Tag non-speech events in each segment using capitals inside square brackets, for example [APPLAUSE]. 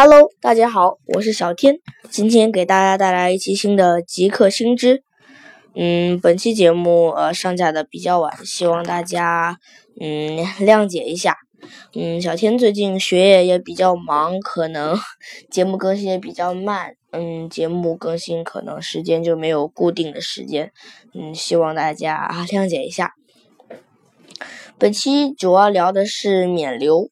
Hello，大家好，我是小天，今天给大家带来一期新的极客新知。嗯，本期节目呃上架的比较晚，希望大家嗯谅解一下。嗯，小天最近学业也比较忙，可能 [LAUGHS] 节目更新也比较慢。嗯，节目更新可能时间就没有固定的时间。嗯，希望大家谅解一下。本期主要聊的是免流。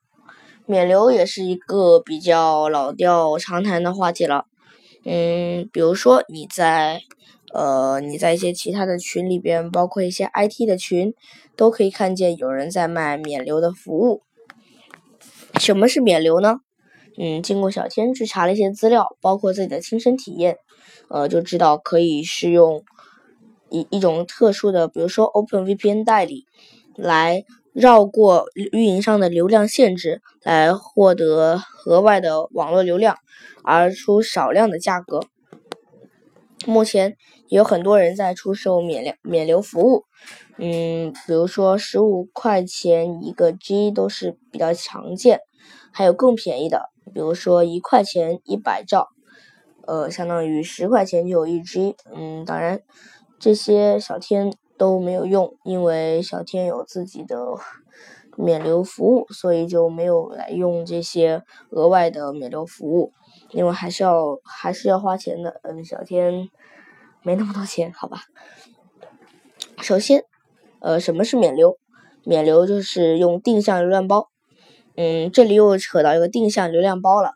免流也是一个比较老调常谈的话题了，嗯，比如说你在呃你在一些其他的群里边，包括一些 IT 的群，都可以看见有人在卖免流的服务。什么是免流呢？嗯，经过小天去查了一些资料，包括自己的亲身体验，呃，就知道可以是用一一种特殊的，比如说 OpenVPN 代理来。绕过运营商的流量限制来获得额外的网络流量，而出少量的价格。目前有很多人在出售免流免流服务，嗯，比如说十五块钱一个 G 都是比较常见，还有更便宜的，比如说一块钱一百兆，呃，相当于十块钱就有一 G。嗯，当然这些小天。都没有用，因为小天有自己的 [LAUGHS] 免流服务，所以就没有来用这些额外的免流服务，因为还是要还是要花钱的。嗯，小天没那么多钱，好吧。首先，呃，什么是免流？免流就是用定向流量包。嗯，这里又扯到一个定向流量包了。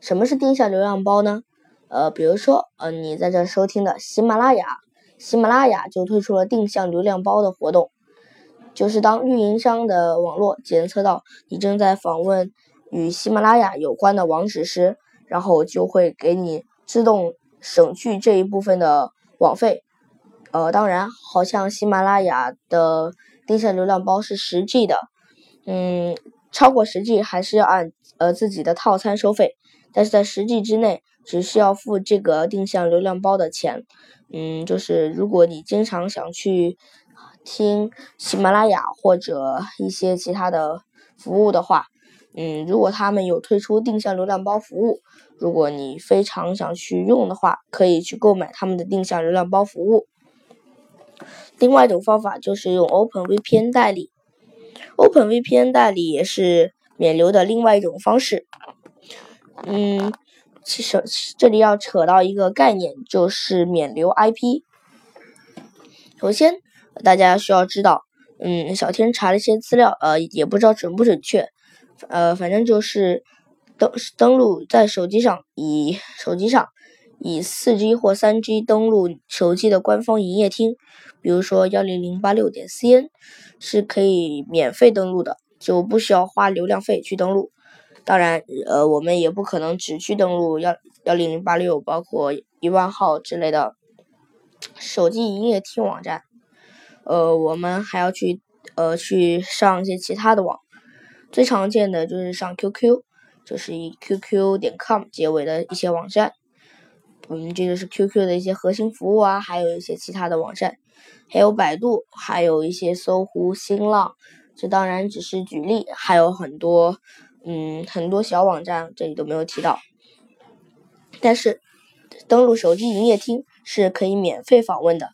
什么是定向流量包呢？呃，比如说，呃，你在这收听的喜马拉雅。喜马拉雅就推出了定向流量包的活动，就是当运营商的网络检测到你正在访问与喜马拉雅有关的网址时，然后就会给你自动省去这一部分的网费。呃，当然，好像喜马拉雅的定向流量包是十 G 的，嗯，超过十 G 还是要按呃自己的套餐收费，但是在十 G 之内。只需要付这个定向流量包的钱，嗯，就是如果你经常想去听喜马拉雅或者一些其他的服务的话，嗯，如果他们有推出定向流量包服务，如果你非常想去用的话，可以去购买他们的定向流量包服务。另外一种方法就是用 OpenVPN 代理，OpenVPN 代理也是免流的另外一种方式，嗯。其实这里要扯到一个概念，就是免流 IP。首先，大家需要知道，嗯，小天查了一些资料，呃，也不知道准不准确，呃，反正就是登登录在手机上，以手机上以四 G 或三 G 登录手机的官方营业厅，比如说幺零零八六点 cn，是可以免费登录的，就不需要花流量费去登录。当然，呃，我们也不可能只去登录幺幺零零八六，包括一万号之类的手机营业厅网站。呃，我们还要去呃去上一些其他的网，最常见的就是上 QQ，就是以 QQ 点 com 结尾的一些网站。嗯，这就是 QQ 的一些核心服务啊，还有一些其他的网站，还有百度，还有一些搜狐、新浪。这当然只是举例，还有很多。嗯，很多小网站这里都没有提到，但是登录手机营业厅是可以免费访问的。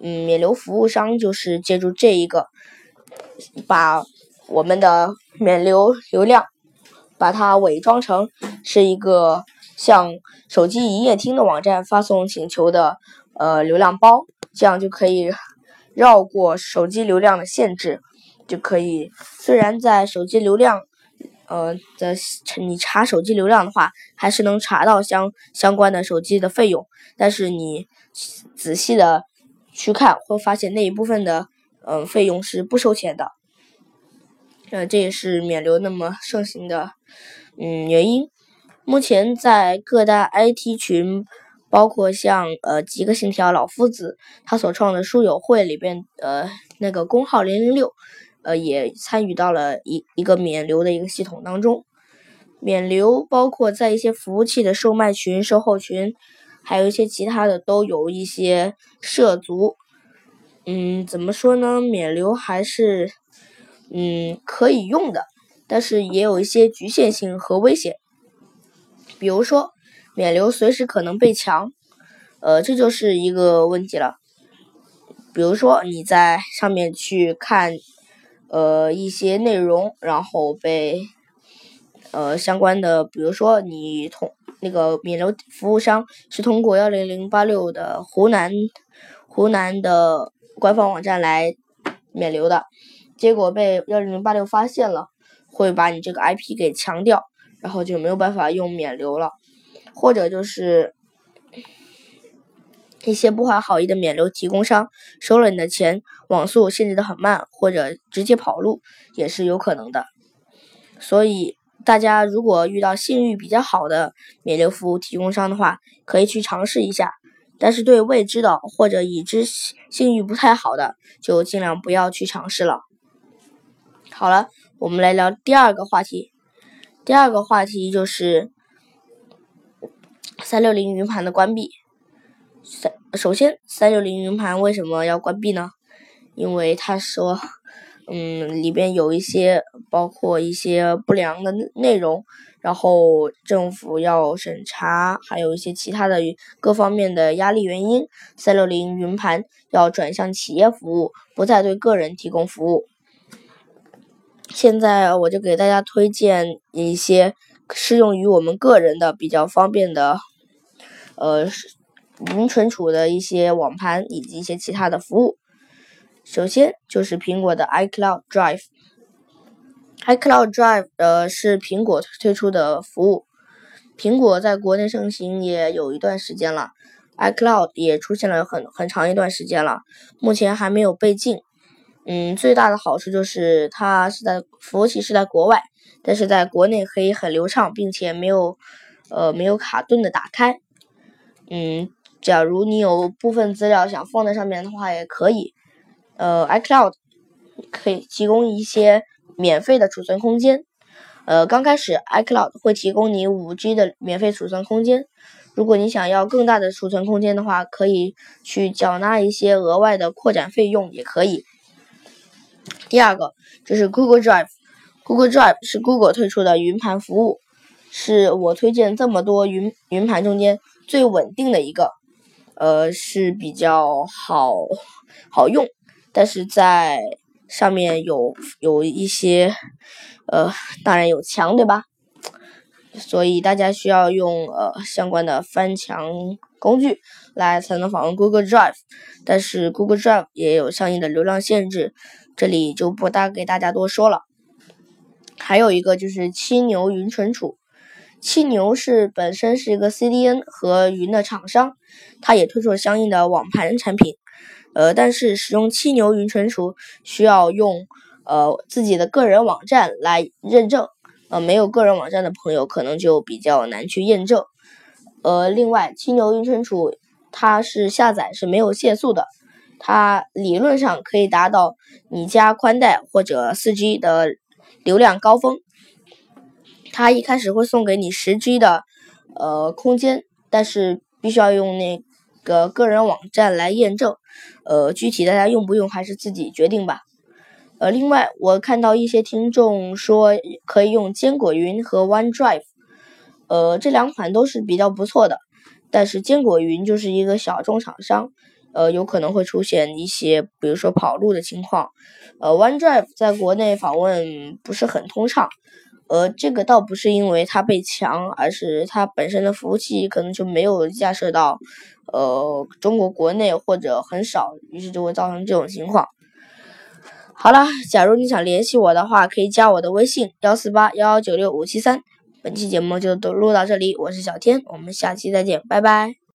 嗯，免流服务商就是借助这一个，把我们的免流流量，把它伪装成是一个向手机营业厅的网站发送请求的呃流量包，这样就可以绕过手机流量的限制，就可以虽然在手机流量。呃，在你查手机流量的话，还是能查到相相关的手机的费用，但是你仔细的去看，会发现那一部分的嗯费用是不收钱的。呃，这也是免流那么盛行的嗯原因。目前在各大 IT 群，包括像呃极客信条老夫子他所创的书友会里边呃那个工号零零六。呃，也参与到了一一个免流的一个系统当中。免流包括在一些服务器的售卖群、售后群，还有一些其他的都有一些涉足。嗯，怎么说呢？免流还是嗯可以用的，但是也有一些局限性和危险。比如说，免流随时可能被抢，呃，这就是一个问题了。比如说你在上面去看，呃，一些内容，然后被呃相关的，比如说你通那个免流服务商是通过幺零零八六的湖南湖南的官方网站来免流的，结果被幺零零八六发现了，会把你这个 IP 给强调，然后就没有办法用免流了，或者就是。一些不怀好意的免流提供商收了你的钱，网速限制的很慢，或者直接跑路也是有可能的。所以大家如果遇到信誉比较好的免流服务提供商的话，可以去尝试一下。但是对未知的或者已知信誉不太好的，就尽量不要去尝试了。好了，我们来聊第二个话题。第二个话题就是三六零云盘的关闭。三首先，三六零云盘为什么要关闭呢？因为他说，嗯，里边有一些包括一些不良的内容，然后政府要审查，还有一些其他的各方面的压力原因，三六零云盘要转向企业服务，不再对个人提供服务。现在我就给大家推荐一些适用于我们个人的比较方便的，呃。云存储的一些网盘以及一些其他的服务。首先就是苹果的 iCloud Drive，iCloud Drive 呃是苹果推出的服务，苹果在国内盛行也有一段时间了，iCloud 也出现了很很长一段时间了，目前还没有被禁。嗯，最大的好处就是它是在服务器是在国外，但是在国内可以很流畅，并且没有呃没有卡顿的打开。嗯。假如你有部分资料想放在上面的话，也可以。呃，iCloud 可以提供一些免费的储存空间。呃，刚开始 iCloud 会提供你五 G 的免费储存空间。如果你想要更大的储存空间的话，可以去缴纳一些额外的扩展费用，也可以。第二个就是 Google Drive，Google Drive 是 Google 推出的云盘服务，是我推荐这么多云云盘中间最稳定的一个。呃，是比较好好用，但是在上面有有一些，呃，当然有墙，对吧？所以大家需要用呃相关的翻墙工具来才能访问 Google Drive，但是 Google Drive 也有相应的流量限制，这里就不大给大家多说了。还有一个就是七牛云存储。七牛是本身是一个 CDN 和云的厂商，它也推出了相应的网盘产品。呃，但是使用七牛云存储需要用呃自己的个人网站来认证，呃，没有个人网站的朋友可能就比较难去验证。呃，另外，七牛云存储它是下载是没有限速的，它理论上可以达到你家宽带或者 4G 的流量高峰。它一开始会送给你十 G 的呃空间，但是必须要用那个个人网站来验证，呃，具体大家用不用还是自己决定吧。呃，另外我看到一些听众说可以用坚果云和 OneDrive，呃，这两款都是比较不错的，但是坚果云就是一个小众厂商，呃，有可能会出现一些比如说跑路的情况，呃，OneDrive 在国内访问不是很通畅。呃，这个倒不是因为它被强，而是它本身的服务器可能就没有架设到呃中国国内或者很少，于是就会造成这种情况。好了，假如你想联系我的话，可以加我的微信幺四八幺幺九六五七三。本期节目就都录到这里，我是小天，我们下期再见，拜拜。